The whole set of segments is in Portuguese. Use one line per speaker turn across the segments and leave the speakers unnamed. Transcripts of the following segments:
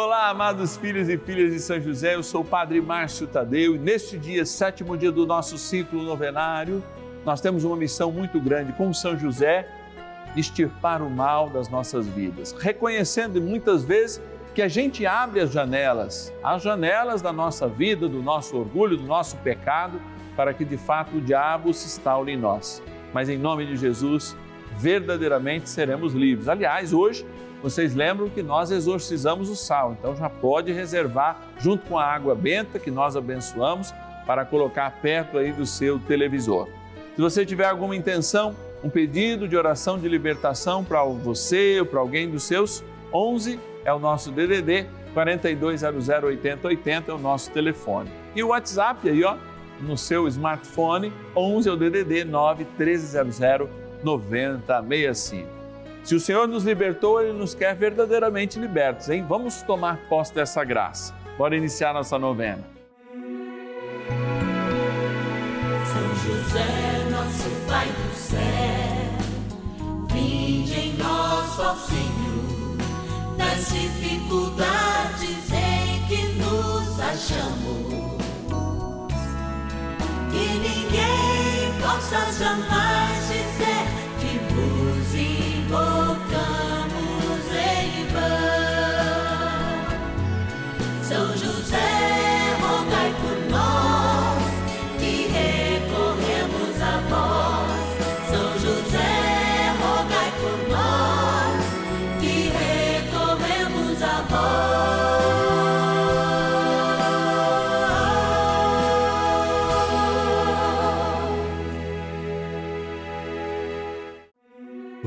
Olá, amados filhos e filhas de São José, eu sou o Padre Márcio Tadeu e neste dia, sétimo dia do nosso ciclo novenário, nós temos uma missão muito grande com São José, extirpar o mal das nossas vidas, reconhecendo muitas vezes que a gente abre as janelas, as janelas da nossa vida, do nosso orgulho, do nosso pecado, para que de fato o diabo se instaure em nós. Mas em nome de Jesus, verdadeiramente seremos livres. Aliás, hoje vocês lembram que nós exorcizamos o sal, então já pode reservar junto com a água benta que nós abençoamos para colocar perto aí do seu televisor. Se você tiver alguma intenção, um pedido de oração de libertação para você ou para alguém dos seus, 11 é o nosso DDD 4200 8080 é o nosso telefone. E o WhatsApp aí, ó, no seu smartphone, 11 é o DDD 9 1300 9065. Se o Senhor nos libertou, Ele nos quer verdadeiramente libertos, hein? Vamos tomar posse dessa graça. Bora iniciar nossa novena.
São José, nosso Pai do céu, vinde em nós, ó Senhor, nas dificuldades em que nos achamos. Que ninguém possa jamais dizer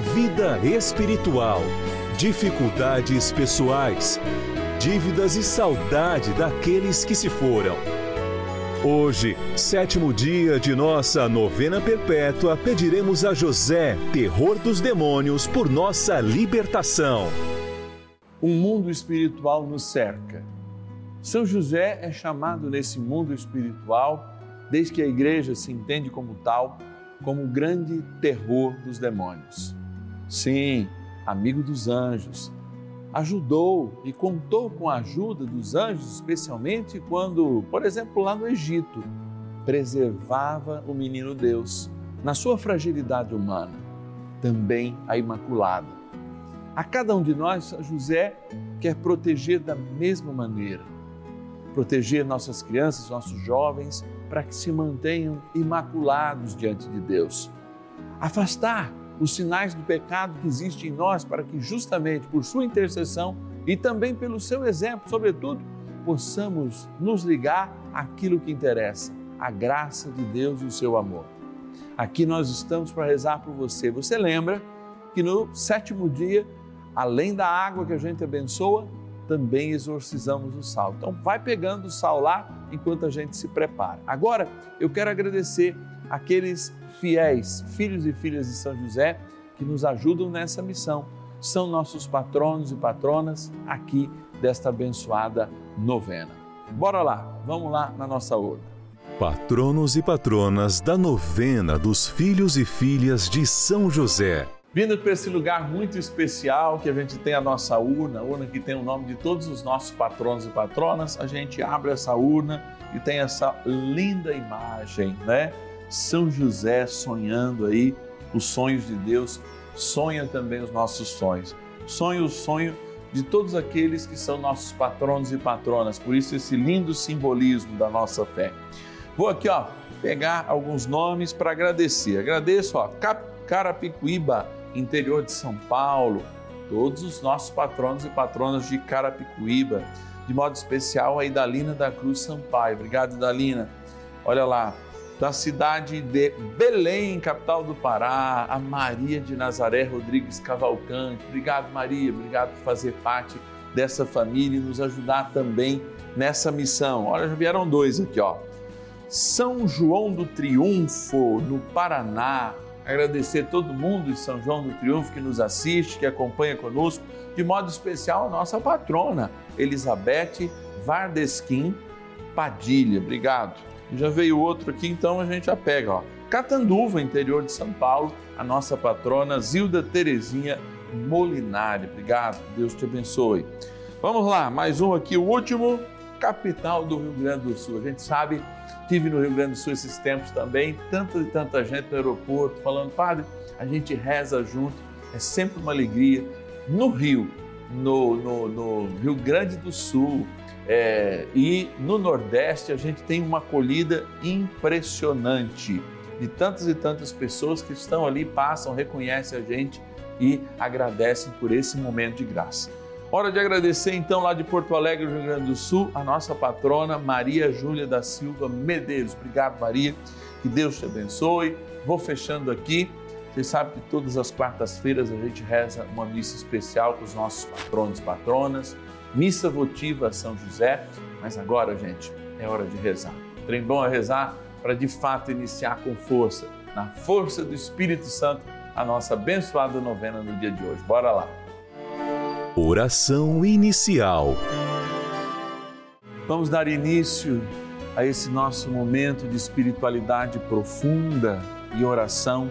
vida espiritual, dificuldades pessoais, dívidas e saudade daqueles que se foram. Hoje, sétimo dia de nossa novena perpétua, pediremos a José, terror dos demônios, por nossa libertação.
Um mundo espiritual nos cerca. São José é chamado nesse mundo espiritual, desde que a igreja se entende como tal, como o grande terror dos demônios. Sim, amigo dos anjos, ajudou e contou com a ajuda dos anjos, especialmente quando, por exemplo, lá no Egito, preservava o menino Deus na sua fragilidade humana, também a Imaculada. A cada um de nós, José quer proteger da mesma maneira, proteger nossas crianças, nossos jovens, para que se mantenham imaculados diante de Deus. Afastar os sinais do pecado que existe em nós, para que justamente por sua intercessão e também pelo seu exemplo, sobretudo, possamos nos ligar àquilo que interessa, a graça de Deus e o seu amor. Aqui nós estamos para rezar por você. Você lembra que no sétimo dia, além da água que a gente abençoa, também exorcizamos o sal. Então vai pegando o sal lá enquanto a gente se prepara. Agora eu quero agradecer aqueles fiéis, filhos e filhas de São José, que nos ajudam nessa missão. São nossos patronos e patronas aqui desta abençoada novena. Bora lá, vamos lá na nossa urna.
Patronos e patronas da novena dos filhos e filhas de São José.
Vindo para esse lugar muito especial que a gente tem a nossa urna, a urna que tem o nome de todos os nossos patronos e patronas, a gente abre essa urna e tem essa linda imagem, né? São José sonhando aí os sonhos de Deus, sonha também os nossos sonhos. Sonha o sonho de todos aqueles que são nossos patronos e patronas, por isso esse lindo simbolismo da nossa fé. Vou aqui, ó, pegar alguns nomes para agradecer. Agradeço, ó, Carapicuíba, interior de São Paulo, todos os nossos patronos e patronas de Carapicuíba, de modo especial a Idalina da Cruz Sampaio. Obrigado, Idalina. Olha lá, da cidade de Belém, capital do Pará, a Maria de Nazaré Rodrigues Cavalcante. Obrigado, Maria, obrigado por fazer parte dessa família e nos ajudar também nessa missão. Olha, já vieram dois aqui, ó. São João do Triunfo, no Paraná. Agradecer todo mundo de São João do Triunfo que nos assiste, que acompanha conosco, de modo especial a nossa patrona, Elizabeth Vardesquim Padilha. Obrigado. Já veio outro aqui, então a gente já pega, ó. Catanduva, interior de São Paulo, a nossa patrona Zilda Terezinha Molinari. Obrigado, Deus te abençoe. Vamos lá, mais um aqui, o último, capital do Rio Grande do Sul. A gente sabe, tive no Rio Grande do Sul esses tempos também, tanta e tanta gente no aeroporto falando, padre, a gente reza junto, é sempre uma alegria. No Rio, no, no, no Rio Grande do Sul, é, e no Nordeste a gente tem uma acolhida impressionante de tantas e tantas pessoas que estão ali, passam, reconhecem a gente e agradecem por esse momento de graça. Hora de agradecer então lá de Porto Alegre, Rio Grande do Sul, a nossa patrona Maria Júlia da Silva Medeiros. Obrigado, Maria. Que Deus te abençoe. Vou fechando aqui. Você sabe que todas as quartas-feiras a gente reza uma missa especial com os nossos patronos e patronas, missa votiva a São José. Mas agora, gente, é hora de rezar. Trem bom é rezar para de fato iniciar com força, na força do Espírito Santo, a nossa abençoada novena no dia de hoje. Bora lá.
Oração inicial.
Vamos dar início a esse nosso momento de espiritualidade profunda e oração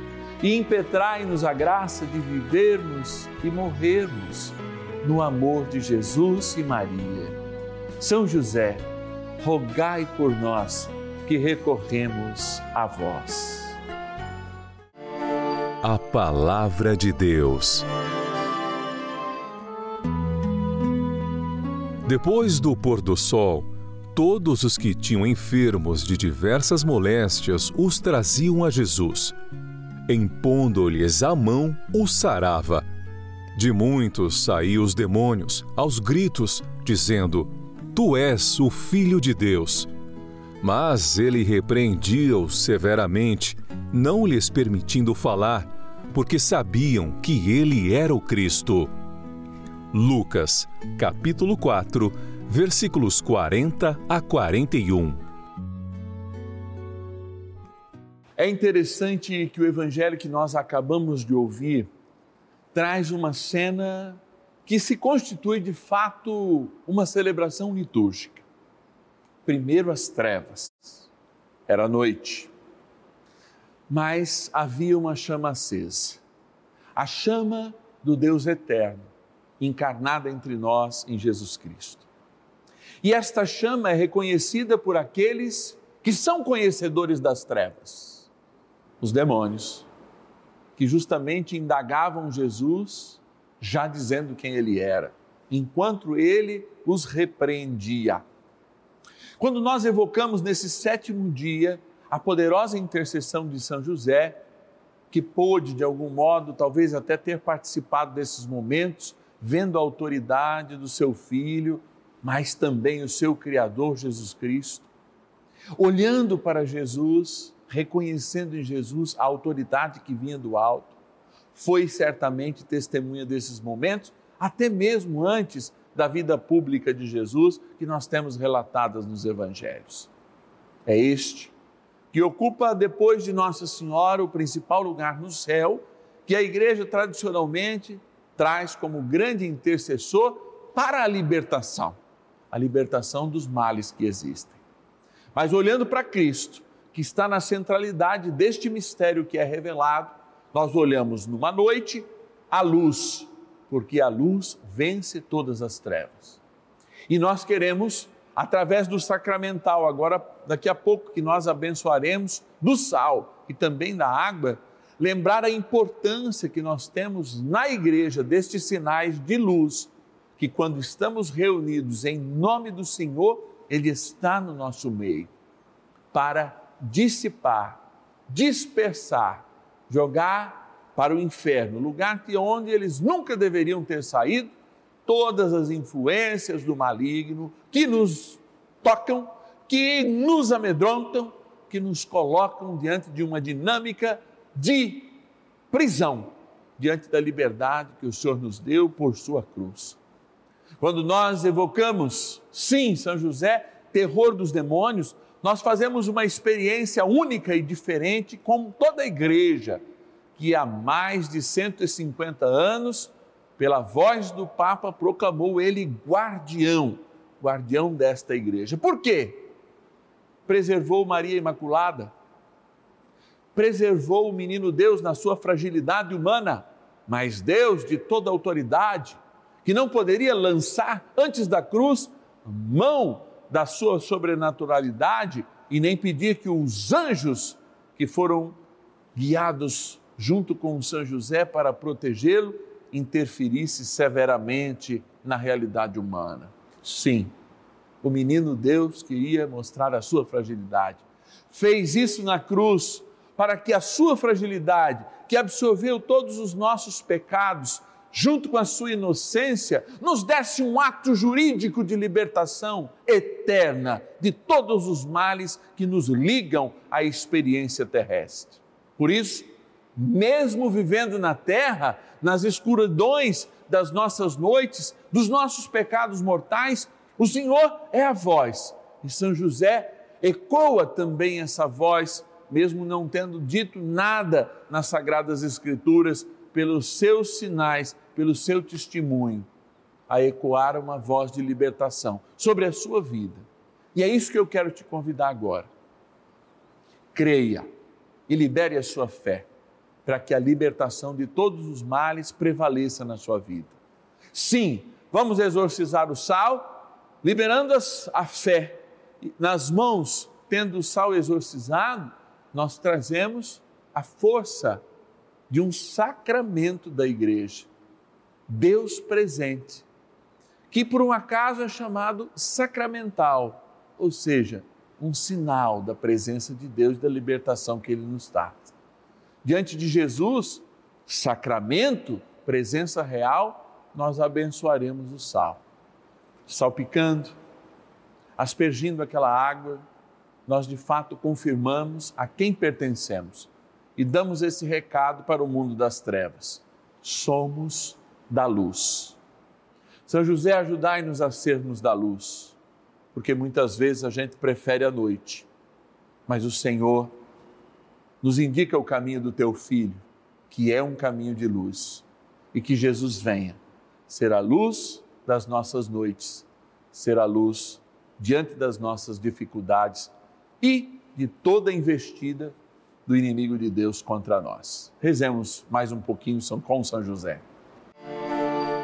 e impetrai-nos a graça de vivermos e morrermos no amor de Jesus e Maria. São José, rogai por nós que recorremos a vós.
A Palavra de Deus. Depois do pôr do sol, todos os que tinham enfermos de diversas moléstias os traziam a Jesus. Impondo-lhes a mão, os sarava. De muitos saíam os demônios, aos gritos, dizendo: Tu és o Filho de Deus. Mas ele repreendia-os severamente, não lhes permitindo falar, porque sabiam que ele era o Cristo. Lucas, capítulo 4, versículos 40 a 41.
É interessante que o evangelho que nós acabamos de ouvir traz uma cena que se constitui de fato uma celebração litúrgica primeiro as trevas, era noite, mas havia uma chama acesa, a chama do Deus eterno, encarnada entre nós em Jesus Cristo. E esta chama é reconhecida por aqueles que são conhecedores das trevas? Os demônios, que justamente indagavam Jesus, já dizendo quem ele era, enquanto ele os repreendia. Quando nós evocamos nesse sétimo dia a poderosa intercessão de São José, que pôde, de algum modo, talvez até ter participado desses momentos, vendo a autoridade do seu filho, mas também o seu Criador Jesus Cristo, olhando para Jesus, reconhecendo em Jesus a autoridade que vinha do alto, foi certamente testemunha desses momentos, até mesmo antes da vida pública de Jesus que nós temos relatadas nos evangelhos. É este que ocupa depois de Nossa Senhora o principal lugar no céu, que a igreja tradicionalmente traz como grande intercessor para a libertação, a libertação dos males que existem. Mas olhando para Cristo, que está na centralidade deste mistério que é revelado, nós olhamos numa noite a luz, porque a luz vence todas as trevas. E nós queremos através do sacramental, agora daqui a pouco que nós abençoaremos do sal e também da água, lembrar a importância que nós temos na igreja destes sinais de luz, que quando estamos reunidos em nome do Senhor, ele está no nosso meio para dissipar, dispersar, jogar para o inferno, lugar que onde eles nunca deveriam ter saído, todas as influências do maligno que nos tocam, que nos amedrontam, que nos colocam diante de uma dinâmica de prisão, diante da liberdade que o Senhor nos deu por sua cruz. Quando nós evocamos, sim, São José, terror dos demônios, nós fazemos uma experiência única e diferente, como toda a igreja, que há mais de 150 anos pela voz do Papa, proclamou ele guardião, guardião desta igreja. Por quê? Preservou Maria Imaculada, preservou o menino Deus na sua fragilidade humana, mas Deus de toda autoridade, que não poderia lançar antes da cruz mão da sua sobrenaturalidade e nem pedir que os anjos que foram guiados junto com São José para protegê-lo interferisse severamente na realidade humana. Sim, o menino Deus queria mostrar a sua fragilidade. Fez isso na cruz para que a sua fragilidade, que absorveu todos os nossos pecados, junto com a sua inocência, nos desse um ato jurídico de libertação eterna de todos os males que nos ligam à experiência terrestre. Por isso, mesmo vivendo na terra, nas escuridões das nossas noites, dos nossos pecados mortais, o Senhor é a voz. E São José ecoa também essa voz, mesmo não tendo dito nada nas Sagradas Escrituras, pelos seus sinais, pelo seu testemunho, a ecoar uma voz de libertação sobre a sua vida. E é isso que eu quero te convidar agora. Creia e libere a sua fé para que a libertação de todos os males prevaleça na sua vida. Sim, vamos exorcizar o sal, liberando a fé. Nas mãos, tendo o sal exorcizado, nós trazemos a força de um sacramento da igreja, Deus presente, que por um acaso é chamado sacramental, ou seja, um sinal da presença de Deus da libertação que Ele nos dá diante de Jesus, sacramento, presença real, nós abençoaremos o sal. Salpicando, aspergindo aquela água, nós de fato confirmamos a quem pertencemos e damos esse recado para o mundo das trevas. Somos da luz. São José, ajudai-nos a sermos da luz, porque muitas vezes a gente prefere a noite, mas o Senhor nos indica o caminho do teu filho, que é um caminho de luz, e que Jesus venha ser a luz das nossas noites, ser a luz diante das nossas dificuldades e de toda investida do inimigo de Deus contra nós. Rezemos mais um pouquinho com São José.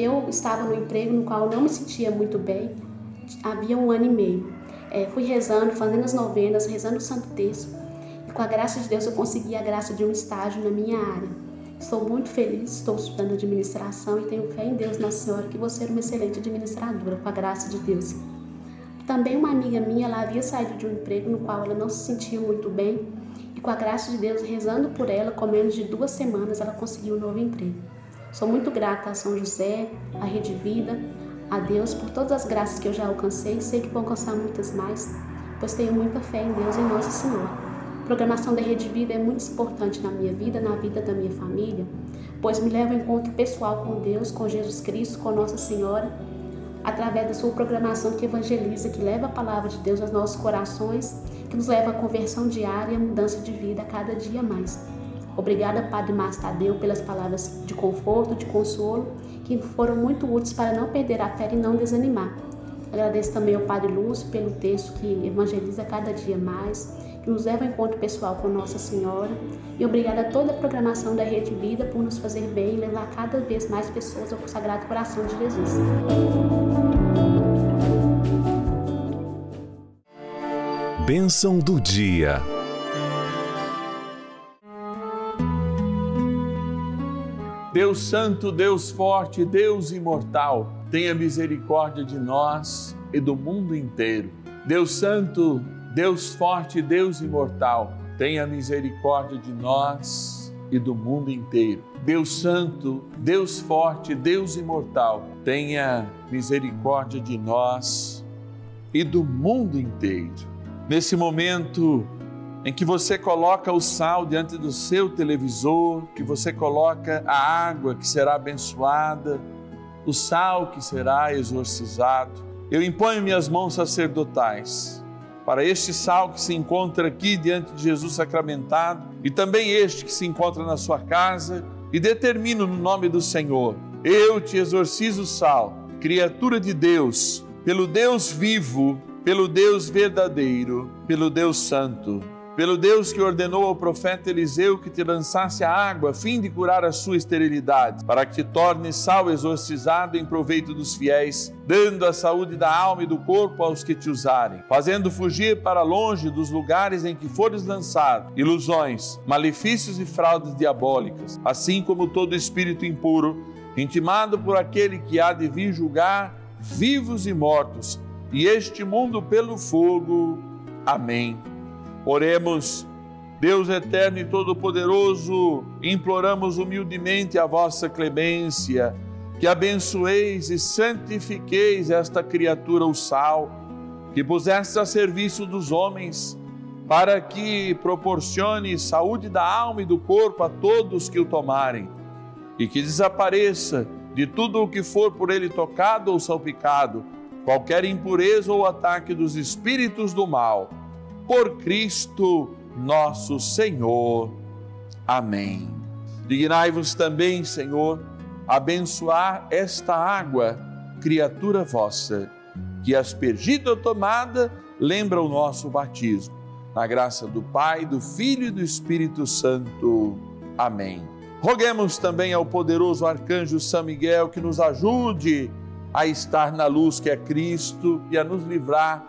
Eu estava no emprego no qual não me sentia muito bem, havia um ano e meio. É, fui rezando, fazendo as novenas, rezando o Santo Terço. E com a graça de Deus eu consegui a graça de um estágio na minha área. Estou muito feliz, estou estudando administração e tenho fé em Deus, Nossa Senhora, que vou ser uma excelente administradora, com a graça de Deus. Também uma amiga minha, ela havia saído de um emprego no qual ela não se sentia muito bem e com a graça de Deus, rezando por ela, com menos de duas semanas, ela conseguiu um novo emprego. Sou muito grata a São José, à Rede Vida, a Deus por todas as graças que eu já alcancei e sei que vou alcançar muitas mais, pois tenho muita fé em Deus e em Nossa Senhora programação da Rede Vida é muito importante na minha vida, na vida da minha família, pois me leva ao encontro pessoal com Deus, com Jesus Cristo, com Nossa Senhora, através da sua programação que evangeliza, que leva a palavra de Deus aos nossos corações, que nos leva à conversão diária e à mudança de vida a cada dia mais. Obrigada, Padre Márcio Tadeu, pelas palavras de conforto, de consolo, que foram muito úteis para não perder a fé e não desanimar. Agradeço também ao Padre Lúcio pelo texto que evangeliza cada dia mais que nos leva ao encontro pessoal com Nossa Senhora. E obrigada a toda a programação da Rede Vida por nos fazer bem e levar cada vez mais pessoas ao Sagrado Coração de Jesus.
Bênção do dia.
Deus Santo, Deus Forte, Deus Imortal, tenha misericórdia de nós e do mundo inteiro. Deus Santo, Deus forte, Deus imortal, tenha misericórdia de nós e do mundo inteiro. Deus Santo, Deus forte, Deus imortal, tenha misericórdia de nós e do mundo inteiro. Nesse momento em que você coloca o sal diante do seu televisor, que você coloca a água que será abençoada, o sal que será exorcizado, eu imponho minhas mãos sacerdotais para este sal que se encontra aqui diante de Jesus sacramentado e também este que se encontra na sua casa, e determino no nome do Senhor: eu te exorcizo, sal, criatura de Deus, pelo Deus vivo, pelo Deus verdadeiro, pelo Deus santo pelo Deus que ordenou ao profeta Eliseu que te lançasse a água a fim de curar a sua esterilidade, para que te torne sal exorcizado em proveito dos fiéis, dando a saúde da alma e do corpo aos que te usarem, fazendo fugir para longe dos lugares em que fores lançado ilusões, malefícios e fraudes diabólicas, assim como todo espírito impuro, intimado por aquele que há de vir julgar vivos e mortos, e este mundo pelo fogo. Amém. Oremos, Deus eterno e todo-poderoso, imploramos humildemente a vossa clemência, que abençoeis e santifiqueis esta criatura, o sal, que puseste a serviço dos homens para que proporcione saúde da alma e do corpo a todos que o tomarem, e que desapareça de tudo o que for por ele tocado ou salpicado, qualquer impureza ou ataque dos espíritos do mal. Por Cristo nosso Senhor. Amém. Dignai-vos também, Senhor, abençoar esta água, criatura vossa, que aspergida ou tomada lembra o nosso batismo. Na graça do Pai, do Filho e do Espírito Santo. Amém. Roguemos também ao poderoso arcanjo São Miguel que nos ajude a estar na luz que é Cristo e a nos livrar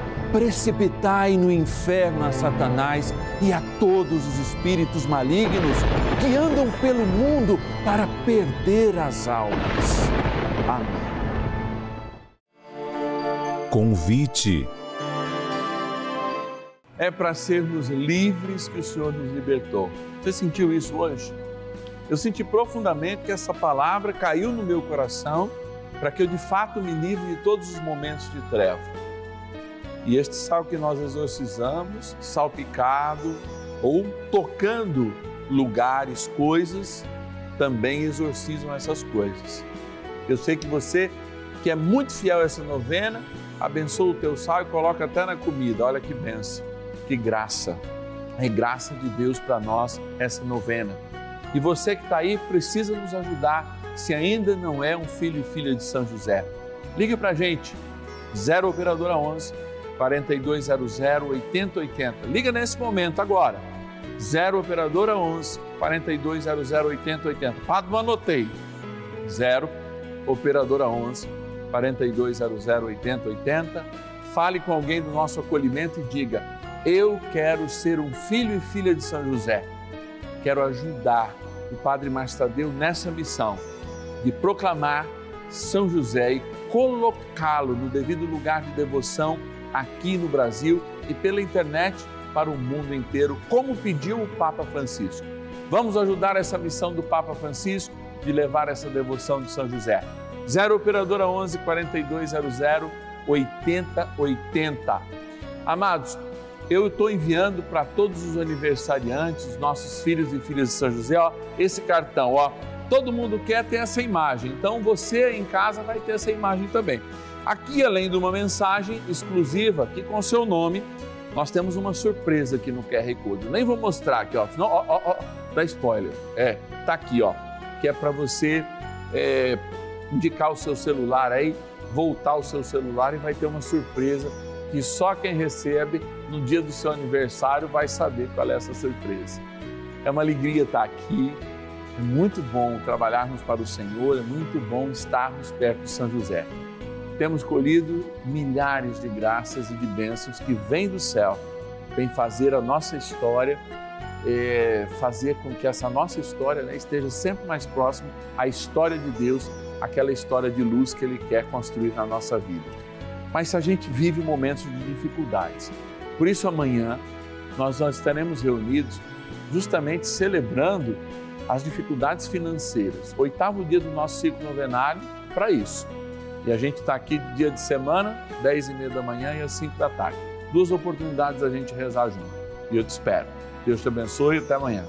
precipitai no inferno a Satanás e a todos os espíritos malignos que andam pelo mundo para perder as almas. Amém.
Convite.
É para sermos livres que o Senhor nos libertou. Você sentiu isso hoje? Eu senti profundamente que essa palavra caiu no meu coração para que eu de fato me livre de todos os momentos de treva. E este sal que nós exorcizamos, salpicado ou tocando lugares, coisas, também exorcizam essas coisas. Eu sei que você, que é muito fiel a essa novena, abençoa o teu sal e coloca até na comida. Olha que benção, que graça. É graça de Deus para nós essa novena. E você que está aí precisa nos ajudar, se ainda não é um filho e filha de São José. Ligue para a gente, 0 Operadora 11 4200 8080. Liga nesse momento agora, 0 Operadora 11 4200 8080. Padre, anotei, 0 Operadora 11 4200 8080. Fale com alguém do nosso acolhimento e diga: Eu quero ser um filho e filha de São José. Quero ajudar o Padre Marstadeu nessa missão de proclamar São José e colocá-lo no devido lugar de devoção aqui no Brasil e pela internet para o mundo inteiro, como pediu o Papa Francisco. Vamos ajudar essa missão do Papa Francisco de levar essa devoção de São José. 0 Operadora 11 4200 8080. Amados, eu estou enviando para todos os aniversariantes, os nossos filhos e filhas de São José, ó, esse cartão, ó. Todo mundo quer ter essa imagem, então você em casa vai ter essa imagem também. Aqui, além de uma mensagem exclusiva, aqui com o seu nome, nós temos uma surpresa aqui no QR Code. nem vou mostrar aqui, ó, senão, ó, ó, ó, dá spoiler. É, tá aqui, ó, que é para você é, indicar o seu celular aí, voltar o seu celular e vai ter uma surpresa que só quem recebe no dia do seu aniversário vai saber qual é essa surpresa. É uma alegria estar aqui, é muito bom trabalharmos para o Senhor, é muito bom estarmos perto de São José. Temos colhido milhares de graças e de bênçãos que vêm do céu, vem fazer a nossa história, é, fazer com que essa nossa história né, esteja sempre mais próxima à história de Deus, aquela história de luz que Ele quer construir na nossa vida. Mas se a gente vive momentos de dificuldades, por isso, amanhã nós, nós estaremos reunidos justamente celebrando as dificuldades financeiras. Oitavo dia do nosso ciclo novenário para isso. E a gente está aqui dia de semana, 10 e meia da manhã e às 5 da tarde. Duas oportunidades a gente rezar junto. E eu te espero. Deus te abençoe e até amanhã.